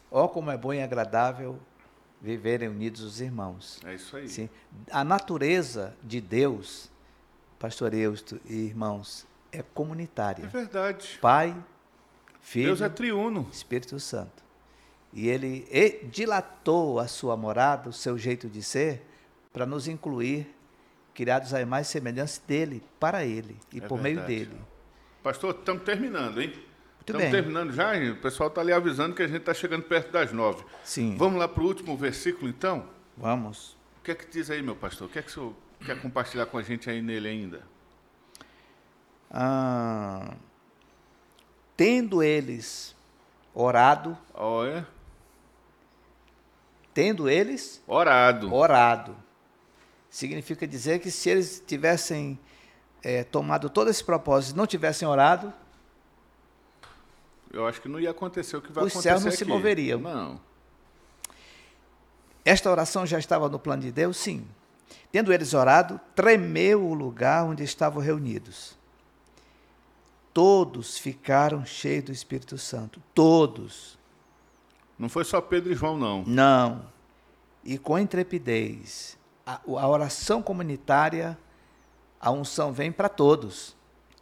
Ó oh, como é bom e agradável viverem unidos os irmãos. É isso aí. Sim. A natureza de Deus, pastor Eusto e irmãos, é comunitária. É verdade. Pai, Filho, Deus é triuno. Espírito Santo e ele dilatou a sua morada, o seu jeito de ser, para nos incluir, criados à imagem e semelhança dele, para ele e é por verdade. meio dele. Pastor, estamos terminando, hein? Estamos terminando já, hein? o pessoal está ali avisando que a gente está chegando perto das nove. Sim. Vamos lá para o último versículo, então? Vamos. O que é que diz aí, meu pastor? O que é que o senhor quer compartilhar com a gente aí nele ainda? Ah, tendo eles orado. Oh, tendo eles orado. Orado. Significa dizer que se eles tivessem é, tomado todo esse propósito e não tivessem orado, eu acho que não ia acontecer o que vai acontecer. Os céus não aqui. se moveriam. Não. Esta oração já estava no plano de Deus? Sim. Tendo eles orado, tremeu o lugar onde estavam reunidos. Todos ficaram cheios do Espírito Santo. Todos. Não foi só Pedro e João, não. Não. E com intrepidez. A, a oração comunitária, a unção vem para todos.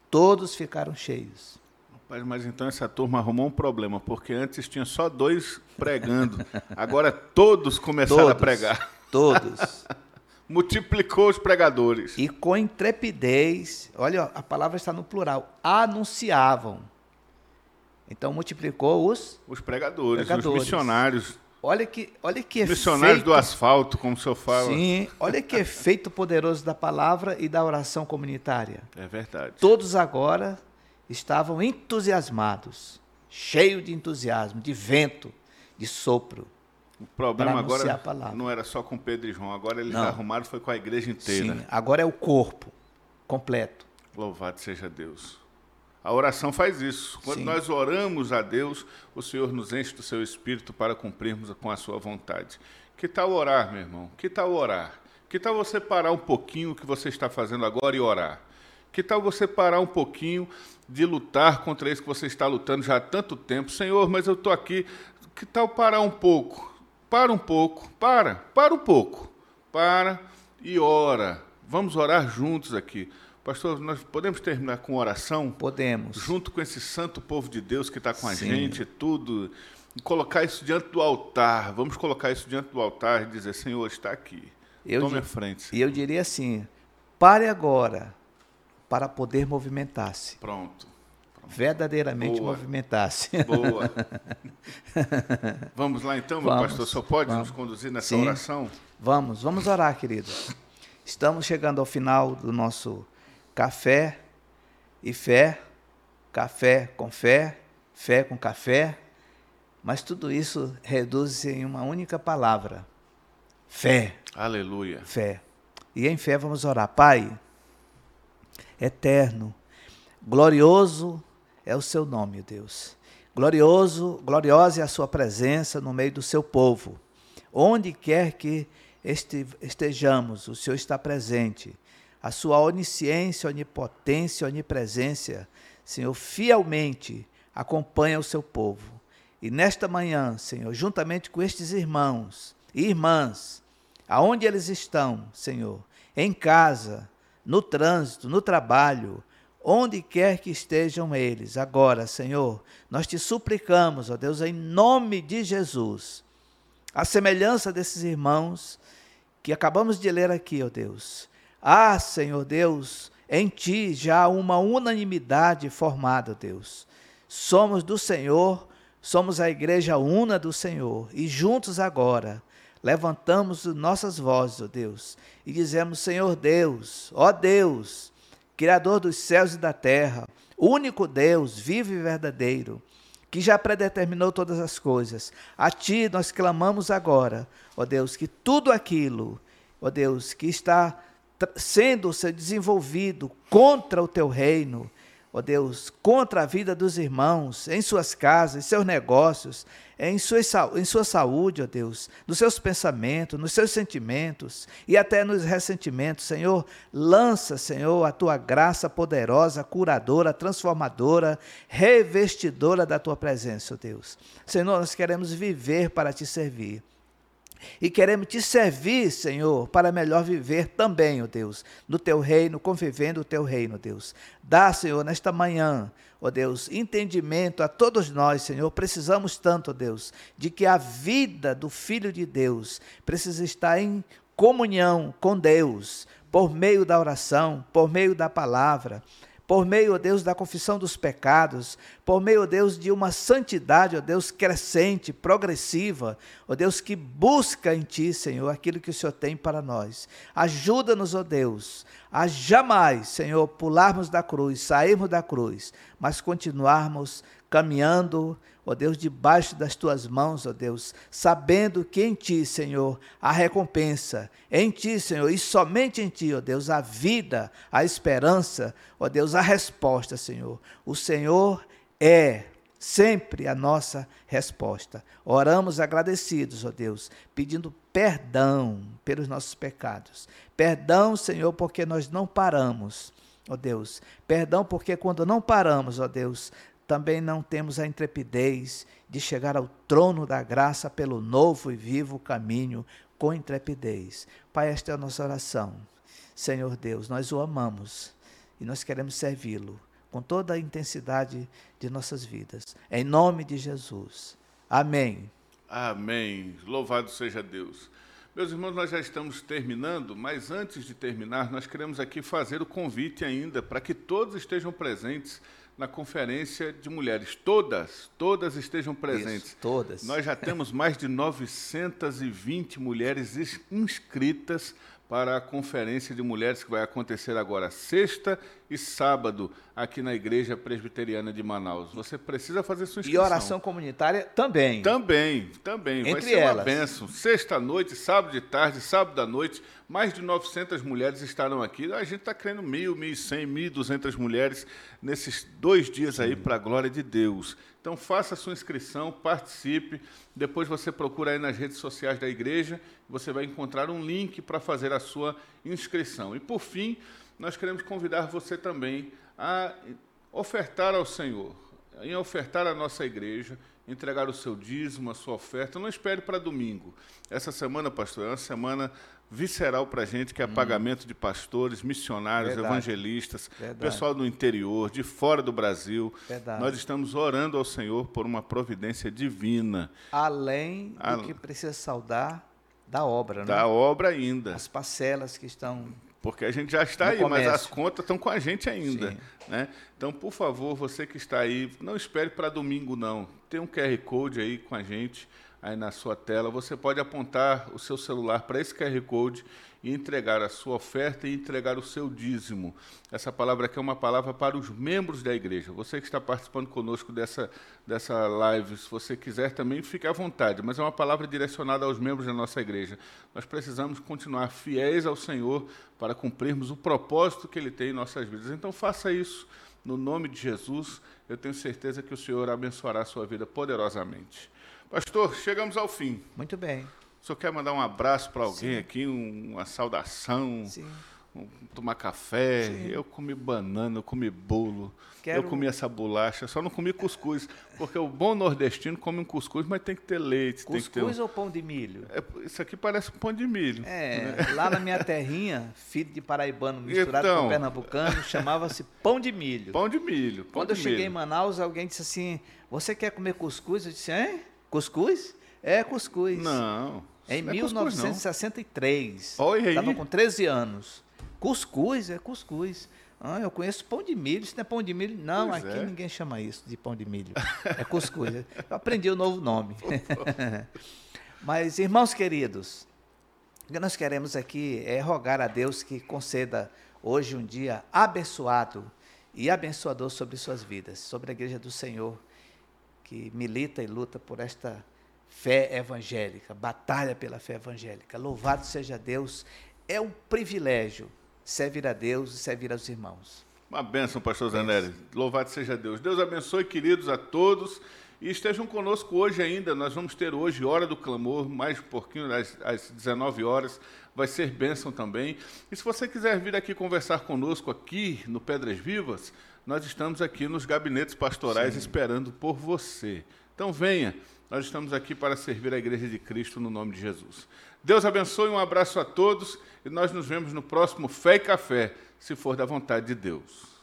Todos ficaram cheios. Rapaz, mas então essa turma arrumou um problema, porque antes tinha só dois pregando. Agora todos começaram todos, a pregar. Todos. Multiplicou os pregadores. E com intrepidez, olha, a palavra está no plural, anunciavam então multiplicou os os pregadores, pregadores. os missionários. Olha que, olha que efeito. Missionários do asfalto, como o senhor fala. Sim, olha que efeito poderoso da palavra e da oração comunitária. É verdade. Todos agora estavam entusiasmados, cheios de entusiasmo, de vento, de sopro. O problema agora não era só com Pedro e João, agora eles não. arrumaram foi com a igreja inteira. Sim, agora é o corpo completo. Louvado seja Deus. A oração faz isso. Quando Sim. nós oramos a Deus, o Senhor nos enche do seu espírito para cumprirmos com a sua vontade. Que tal orar, meu irmão? Que tal orar? Que tal você parar um pouquinho o que você está fazendo agora e orar? Que tal você parar um pouquinho de lutar contra isso que você está lutando já há tanto tempo? Senhor, mas eu estou aqui. Que tal parar um pouco? Para um pouco, para, para um pouco. Para e ora. Vamos orar juntos aqui. Pastor, nós podemos terminar com oração? Podemos. Junto com esse santo povo de Deus que está com a Sim. gente, tudo. E colocar isso diante do altar. Vamos colocar isso diante do altar e dizer: Senhor, está aqui. Eu Tome a frente. E eu diria assim: pare agora para poder movimentar-se. Pronto. Verdadeiramente movimentar-se. Boa. vamos lá então, meu vamos, pastor. Só pode vamos. nos conduzir nessa Sim. oração? Vamos, vamos orar, querido. Estamos chegando ao final do nosso café e fé, café com fé, fé com café, mas tudo isso reduz-se em uma única palavra: fé. Aleluia. Fé. E em fé vamos orar. Pai, eterno, glorioso é o seu nome, Deus. Glorioso, gloriosa é a sua presença no meio do seu povo. Onde quer que estejamos, o Senhor está presente a sua onisciência, onipotência, onipresença, Senhor, fielmente acompanha o seu povo. E nesta manhã, Senhor, juntamente com estes irmãos e irmãs, aonde eles estão, Senhor, em casa, no trânsito, no trabalho, onde quer que estejam eles. Agora, Senhor, nós te suplicamos, ó Deus, em nome de Jesus, a semelhança desses irmãos que acabamos de ler aqui, ó Deus. Ah, Senhor Deus, em ti já há uma unanimidade formada, Deus. Somos do Senhor, somos a igreja una do Senhor, e juntos agora levantamos nossas vozes, ó Deus, e dizemos: Senhor Deus, ó Deus, Criador dos céus e da terra, único Deus, vivo e verdadeiro, que já predeterminou todas as coisas. A Ti nós clamamos agora, ó Deus, que tudo aquilo, ó Deus, que está sendo desenvolvido contra o Teu reino, ó Deus, contra a vida dos irmãos, em suas casas, em seus negócios, em sua, em sua saúde, ó Deus, nos seus pensamentos, nos seus sentimentos e até nos ressentimentos, Senhor, lança, Senhor, a tua graça poderosa, curadora, transformadora, revestidora da tua presença, ó Deus. Senhor, nós queremos viver para te servir. E queremos te servir, Senhor, para melhor viver também, ó Deus, no teu reino, convivendo o teu reino, Deus. Dá, Senhor, nesta manhã, ó Deus, entendimento a todos nós, Senhor. Precisamos tanto, ó Deus, de que a vida do Filho de Deus precisa estar em comunhão com Deus, por meio da oração, por meio da palavra por meio, ó Deus, da confissão dos pecados, por meio, ó Deus, de uma santidade, ó Deus, crescente, progressiva, ó Deus, que busca em Ti, Senhor, aquilo que o Senhor tem para nós. Ajuda-nos, ó Deus, a jamais, Senhor, pularmos da cruz, sairmos da cruz, mas continuarmos caminhando, ó Deus, debaixo das tuas mãos, ó Deus, sabendo que em ti, Senhor, a recompensa, em ti, Senhor, e somente em ti, ó Deus, a vida, a esperança, ó Deus, a resposta, Senhor. O Senhor é sempre a nossa resposta. Oramos agradecidos, ó Deus, pedindo perdão pelos nossos pecados. Perdão, Senhor, porque nós não paramos, ó Deus. Perdão porque quando não paramos, ó Deus, também não temos a intrepidez de chegar ao trono da graça pelo novo e vivo caminho com intrepidez. Pai, esta é a nossa oração. Senhor Deus, nós o amamos e nós queremos servi-lo com toda a intensidade de nossas vidas. Em nome de Jesus. Amém. Amém. Louvado seja Deus. Meus irmãos, nós já estamos terminando, mas antes de terminar, nós queremos aqui fazer o convite ainda para que todos estejam presentes na conferência de mulheres. Todas, todas estejam presentes. Isso, todas. Nós já temos mais de 920 mulheres inscritas para a conferência de mulheres que vai acontecer agora sexta e sábado aqui na Igreja Presbiteriana de Manaus. Você precisa fazer sua inscrição. E oração comunitária também. Também, também. Entre vai ser elas. uma bênção. Sexta noite, sábado de tarde, sábado à noite, mais de 900 mulheres estarão aqui. A gente está querendo mil, mil e cem, mil duzentas mulheres nesses dois dias aí para a glória de Deus. Então faça a sua inscrição, participe. Depois você procura aí nas redes sociais da igreja, você vai encontrar um link para fazer a sua inscrição. E por fim, nós queremos convidar você também a ofertar ao Senhor, em ofertar à nossa igreja, entregar o seu dízimo, a sua oferta. Não espere para domingo. Essa semana, pastor, é uma semana visceral para a gente, que é pagamento de pastores, missionários, Verdade. evangelistas, Verdade. pessoal do interior, de fora do Brasil. Verdade. Nós estamos orando ao Senhor por uma providência divina Além do Al- que precisa saudar da obra, né? da obra ainda. As parcelas que estão Porque a gente já está No aí, mas comércio. as contas estão com a gente ainda. Sim. Né? Então, por favor, você que está aí, não espere para domingo, não. Tem um QR Code aí com a gente, aí na sua tela. Você pode apontar o seu celular para esse QR Code entregar a sua oferta e entregar o seu dízimo. Essa palavra aqui é uma palavra para os membros da igreja. Você que está participando conosco dessa, dessa live, se você quiser também, fique à vontade, mas é uma palavra direcionada aos membros da nossa igreja. Nós precisamos continuar fiéis ao Senhor para cumprirmos o propósito que Ele tem em nossas vidas. Então faça isso no nome de Jesus. Eu tenho certeza que o Senhor abençoará a sua vida poderosamente. Pastor, chegamos ao fim. muito bem. O senhor quer mandar um abraço para alguém aqui, um- uma saudação, Sim. tomar café, Sim. eu comi banana, eu comi bolo, Quero... eu comi essa bolacha, só não comi cuscuz, porque o bom nordestino come um cuscuz, mas tem que ter leite. Cuscuz tem que ter um... ou pão de milho? É, isso aqui parece um pão de milho. É, né? lá na minha terrinha, filho de paraibano misturado então... com pernambucano, chamava-se pão de milho. Pão de milho. Pão Quando de eu cheguei milho. em Manaus, alguém disse assim, você quer comer cuscuz? Eu disse, é? Cuscuz? É cuscuz. Não. Em 1963. É Olha aí. Estava com 13 anos. Cuscuz, é cuscuz. Ah, eu conheço pão de milho, isso não é pão de milho. Não, pois aqui é. ninguém chama isso de pão de milho. É cuscuz. eu aprendi o um novo nome. Mas, irmãos queridos, o que nós queremos aqui é rogar a Deus que conceda hoje um dia abençoado e abençoador sobre suas vidas, sobre a igreja do Senhor, que milita e luta por esta fé evangélica, batalha pela fé evangélica. Louvado seja Deus, é um privilégio servir a Deus e servir aos irmãos. Uma bênção, pastor Zanelli. Louvado seja Deus. Deus abençoe, queridos, a todos. E estejam conosco hoje ainda. Nós vamos ter hoje Hora do Clamor, mais um pouquinho, às, às 19 horas. Vai ser bênção também. E se você quiser vir aqui conversar conosco, aqui no Pedras Vivas, nós estamos aqui nos gabinetes pastorais Sim. esperando por você. Então venha. Nós estamos aqui para servir a Igreja de Cristo no nome de Jesus. Deus abençoe, um abraço a todos e nós nos vemos no próximo Fé e Café, se for da vontade de Deus.